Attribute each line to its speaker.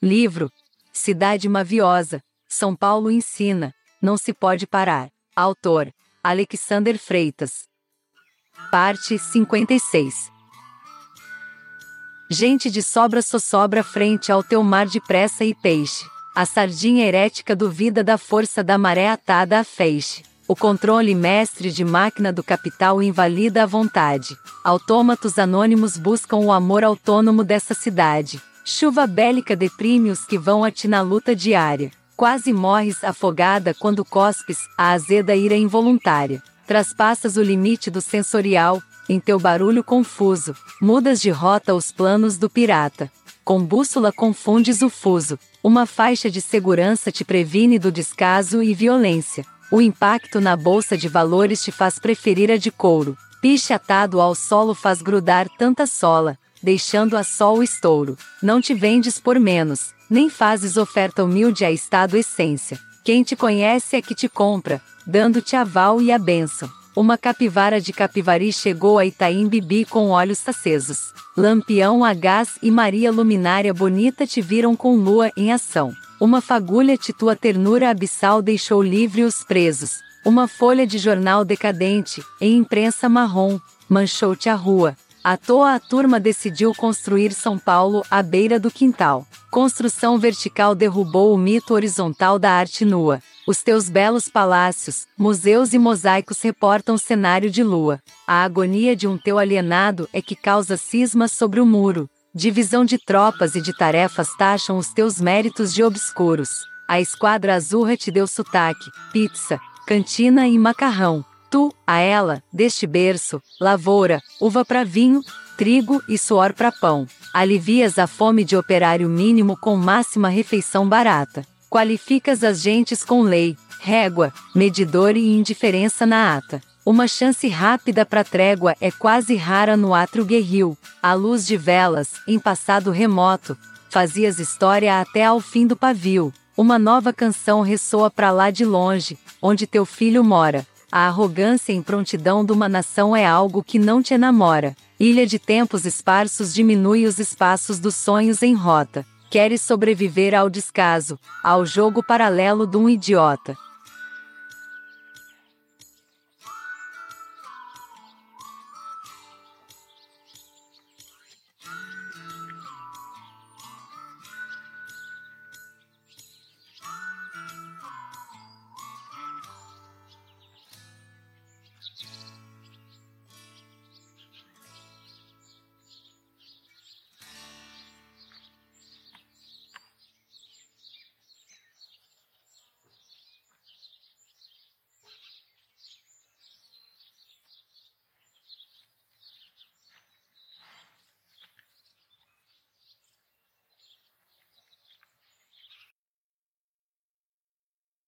Speaker 1: Livro Cidade Maviosa, São Paulo ensina, não se pode parar. Autor Alexander Freitas. Parte 56 Gente de sobra só sobra frente ao teu mar de pressa e peixe. A sardinha herética duvida da força da maré atada a feixe. O controle mestre de máquina do capital invalida a vontade. Autômatos anônimos buscam o amor autônomo dessa cidade. Chuva bélica deprime os que vão a ti na luta diária. Quase morres afogada quando cospes a azeda ira involuntária. Traspassas o limite do sensorial, em teu barulho confuso, mudas de rota os planos do pirata. Com bússola confundes o fuso. Uma faixa de segurança te previne do descaso e violência. O impacto na bolsa de valores te faz preferir a de couro. Piche atado ao solo faz grudar tanta sola, deixando a sol o estouro. Não te vendes por menos, nem fazes oferta humilde a estado essência. Quem te conhece é que te compra, dando-te aval e a bênção. Uma capivara de Capivari chegou a Itaim Bibi com olhos acesos. Lampião a gás e Maria Luminária Bonita te viram com lua em ação. Uma fagulha de tua ternura abissal deixou livre os presos. Uma folha de jornal decadente, em imprensa marrom, manchou-te a rua. À toa a turma decidiu construir São Paulo à beira do quintal. Construção vertical derrubou o mito horizontal da arte nua. Os teus belos palácios, museus e mosaicos reportam cenário de lua. A agonia de um teu alienado é que causa cismas sobre o muro. Divisão de tropas e de tarefas taxam os teus méritos de obscuros. A esquadra azurra te deu sotaque, pizza, cantina e macarrão. Tu, a ela, deste berço, lavoura, uva para vinho, trigo e suor para pão. Alivias a fome de operário mínimo com máxima refeição barata. Qualificas as gentes com lei, régua, medidor e indiferença na ata. Uma chance rápida para trégua é quase rara no átrio guerril. À luz de velas, em passado remoto, fazias história até ao fim do pavio. Uma nova canção ressoa para lá de longe, onde teu filho mora. A arrogância e prontidão de uma nação é algo que não te enamora. Ilha de tempos esparsos diminui os espaços dos sonhos em rota. Queres sobreviver ao descaso, ao jogo paralelo de um idiota.